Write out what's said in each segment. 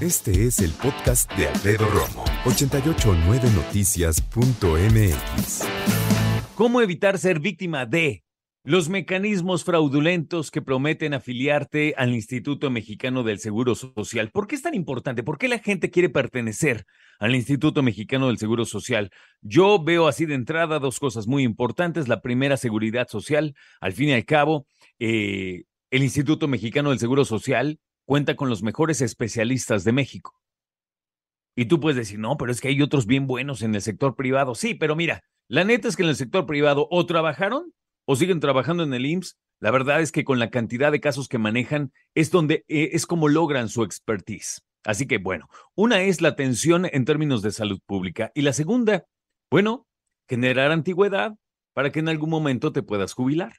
Este es el podcast de Alfredo Romo. 889noticias.mx. ¿Cómo evitar ser víctima de los mecanismos fraudulentos que prometen afiliarte al Instituto Mexicano del Seguro Social? ¿Por qué es tan importante? ¿Por qué la gente quiere pertenecer al Instituto Mexicano del Seguro Social? Yo veo así de entrada dos cosas muy importantes. La primera, seguridad social. Al fin y al cabo, eh, el Instituto Mexicano del Seguro Social cuenta con los mejores especialistas de México. Y tú puedes decir, no, pero es que hay otros bien buenos en el sector privado. Sí, pero mira, la neta es que en el sector privado o trabajaron o siguen trabajando en el IMSS. La verdad es que con la cantidad de casos que manejan es donde eh, es como logran su expertise. Así que bueno, una es la atención en términos de salud pública y la segunda, bueno, generar antigüedad para que en algún momento te puedas jubilar.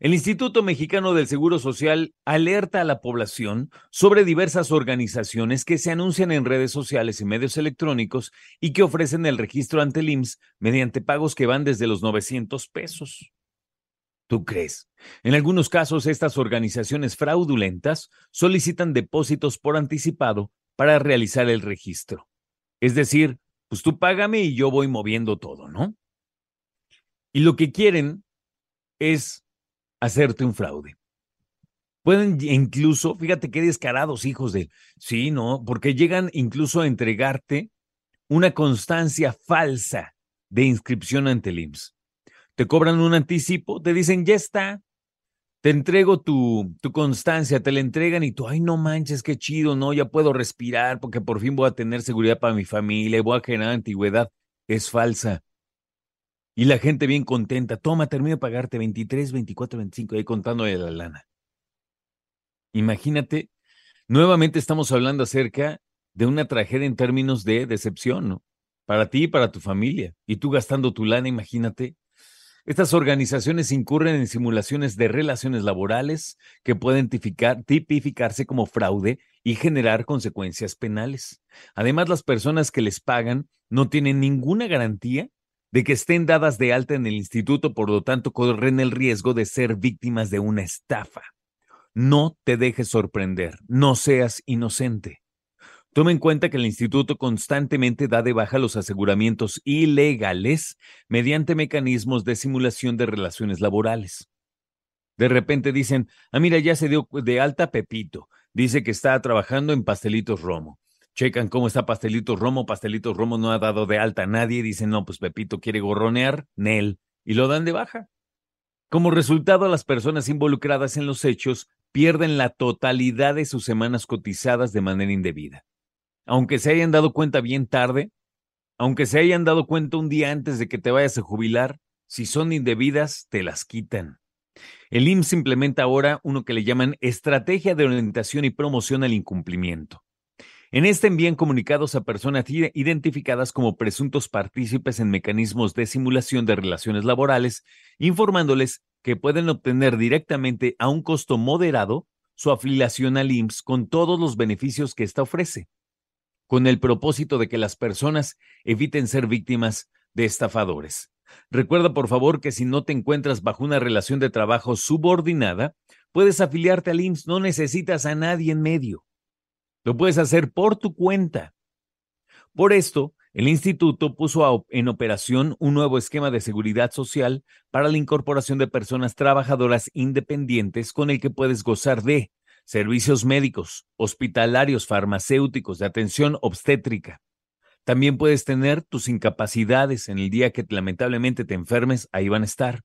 El Instituto Mexicano del Seguro Social alerta a la población sobre diversas organizaciones que se anuncian en redes sociales y medios electrónicos y que ofrecen el registro ante el IMSS mediante pagos que van desde los 900 pesos. ¿Tú crees? En algunos casos, estas organizaciones fraudulentas solicitan depósitos por anticipado para realizar el registro. Es decir, pues tú págame y yo voy moviendo todo, ¿no? Y lo que quieren es hacerte un fraude. Pueden incluso, fíjate qué descarados hijos de, sí, ¿no? Porque llegan incluso a entregarte una constancia falsa de inscripción ante el IMSS. Te cobran un anticipo, te dicen, ya está, te entrego tu, tu constancia, te la entregan y tú, ay, no manches, qué chido, no, ya puedo respirar porque por fin voy a tener seguridad para mi familia, voy a generar antigüedad. Es falsa. Y la gente bien contenta, toma, termino de pagarte 23, 24, 25, ahí contando de la lana. Imagínate, nuevamente estamos hablando acerca de una tragedia en términos de decepción, ¿no? Para ti y para tu familia. Y tú gastando tu lana, imagínate. Estas organizaciones incurren en simulaciones de relaciones laborales que pueden tipificar, tipificarse como fraude y generar consecuencias penales. Además, las personas que les pagan no tienen ninguna garantía de que estén dadas de alta en el instituto, por lo tanto corren el riesgo de ser víctimas de una estafa. No te dejes sorprender, no seas inocente. Toma en cuenta que el instituto constantemente da de baja los aseguramientos ilegales mediante mecanismos de simulación de relaciones laborales. De repente dicen, ah, mira, ya se dio de alta Pepito, dice que está trabajando en pastelitos Romo checan cómo está Pastelito Romo, Pastelito Romo no ha dado de alta a nadie, dicen, no, pues Pepito quiere gorronear, Nel, y lo dan de baja. Como resultado, las personas involucradas en los hechos pierden la totalidad de sus semanas cotizadas de manera indebida. Aunque se hayan dado cuenta bien tarde, aunque se hayan dado cuenta un día antes de que te vayas a jubilar, si son indebidas, te las quitan. El IMSS implementa ahora uno que le llaman Estrategia de Orientación y Promoción al Incumplimiento. En este envían comunicados a personas identificadas como presuntos partícipes en mecanismos de simulación de relaciones laborales, informándoles que pueden obtener directamente a un costo moderado su afiliación al IMSS con todos los beneficios que ésta ofrece, con el propósito de que las personas eviten ser víctimas de estafadores. Recuerda, por favor, que si no te encuentras bajo una relación de trabajo subordinada, puedes afiliarte al IMSS, no necesitas a nadie en medio. Lo puedes hacer por tu cuenta. Por esto, el instituto puso en operación un nuevo esquema de seguridad social para la incorporación de personas trabajadoras independientes con el que puedes gozar de servicios médicos, hospitalarios, farmacéuticos, de atención obstétrica. También puedes tener tus incapacidades en el día que lamentablemente te enfermes, ahí van a estar.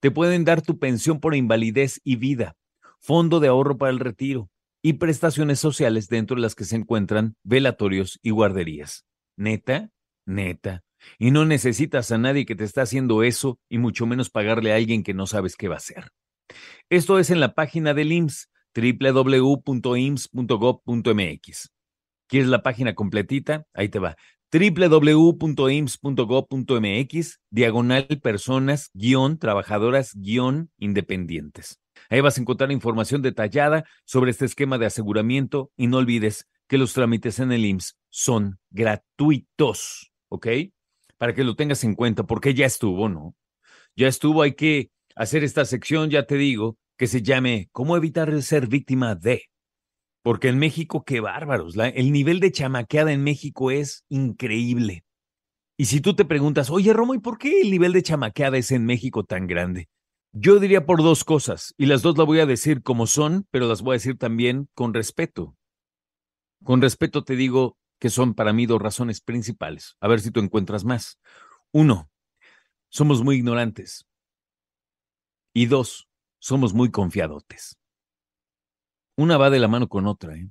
Te pueden dar tu pensión por invalidez y vida, fondo de ahorro para el retiro, y prestaciones sociales dentro de las que se encuentran velatorios y guarderías. Neta, neta. Y no necesitas a nadie que te está haciendo eso y mucho menos pagarle a alguien que no sabes qué va a hacer. Esto es en la página del IMSS www.ims.gov.mx. ¿Quieres la página completita? Ahí te va www.ims.gov.mx, diagonal personas, guion, trabajadoras, guion, independientes. Ahí vas a encontrar información detallada sobre este esquema de aseguramiento y no olvides que los trámites en el IMSS son gratuitos, ¿ok? Para que lo tengas en cuenta, porque ya estuvo, ¿no? Ya estuvo, hay que hacer esta sección, ya te digo, que se llame ¿Cómo evitar ser víctima de? Porque en México, qué bárbaros. el nivel de chamaqueada en México es increíble. Y si tú te preguntas, oye, Romo, ¿y por qué el nivel de chamaqueada es en México tan grande? Yo diría por dos cosas, y las dos las voy a decir como son, pero las voy a decir también con respeto. Con respeto te digo que son para mí dos razones principales. A ver si tú encuentras más. Uno, somos muy ignorantes. Y dos, somos muy confiadotes. Una va de la mano con otra. ¿eh?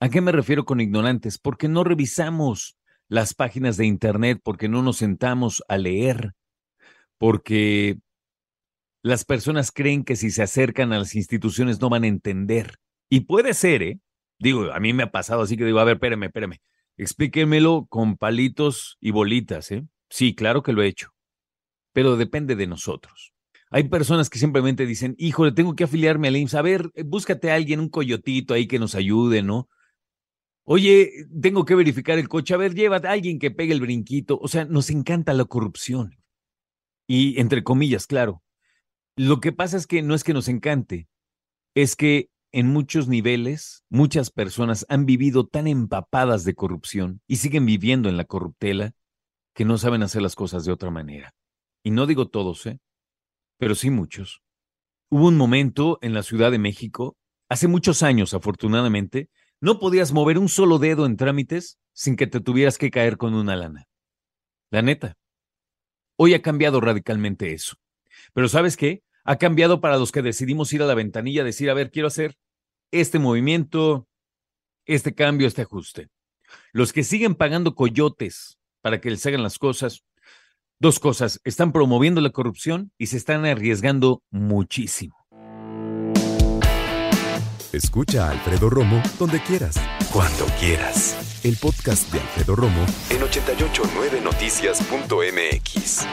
¿A qué me refiero con ignorantes? Porque no revisamos las páginas de Internet, porque no nos sentamos a leer, porque las personas creen que si se acercan a las instituciones no van a entender. Y puede ser, ¿eh? Digo, a mí me ha pasado así que digo, a ver, espérame, espérame. Explíquemelo con palitos y bolitas, ¿eh? Sí, claro que lo he hecho. Pero depende de nosotros. Hay personas que simplemente dicen, híjole, tengo que afiliarme al IMSS. A ver, búscate a alguien, un coyotito ahí que nos ayude, ¿no? Oye, tengo que verificar el coche. A ver, llévate a alguien que pegue el brinquito. O sea, nos encanta la corrupción. Y entre comillas, claro. Lo que pasa es que no es que nos encante, es que en muchos niveles, muchas personas han vivido tan empapadas de corrupción y siguen viviendo en la corruptela que no saben hacer las cosas de otra manera. Y no digo todos, ¿eh? pero sí muchos. Hubo un momento en la Ciudad de México, hace muchos años afortunadamente, no podías mover un solo dedo en trámites sin que te tuvieras que caer con una lana. La neta. Hoy ha cambiado radicalmente eso. Pero ¿sabes qué? Ha cambiado para los que decidimos ir a la ventanilla, decir, a ver, quiero hacer este movimiento, este cambio, este ajuste. Los que siguen pagando coyotes para que les hagan las cosas, Dos cosas, están promoviendo la corrupción y se están arriesgando muchísimo. Escucha a Alfredo Romo donde quieras. Cuando quieras. El podcast de Alfredo Romo en 889noticias.mx.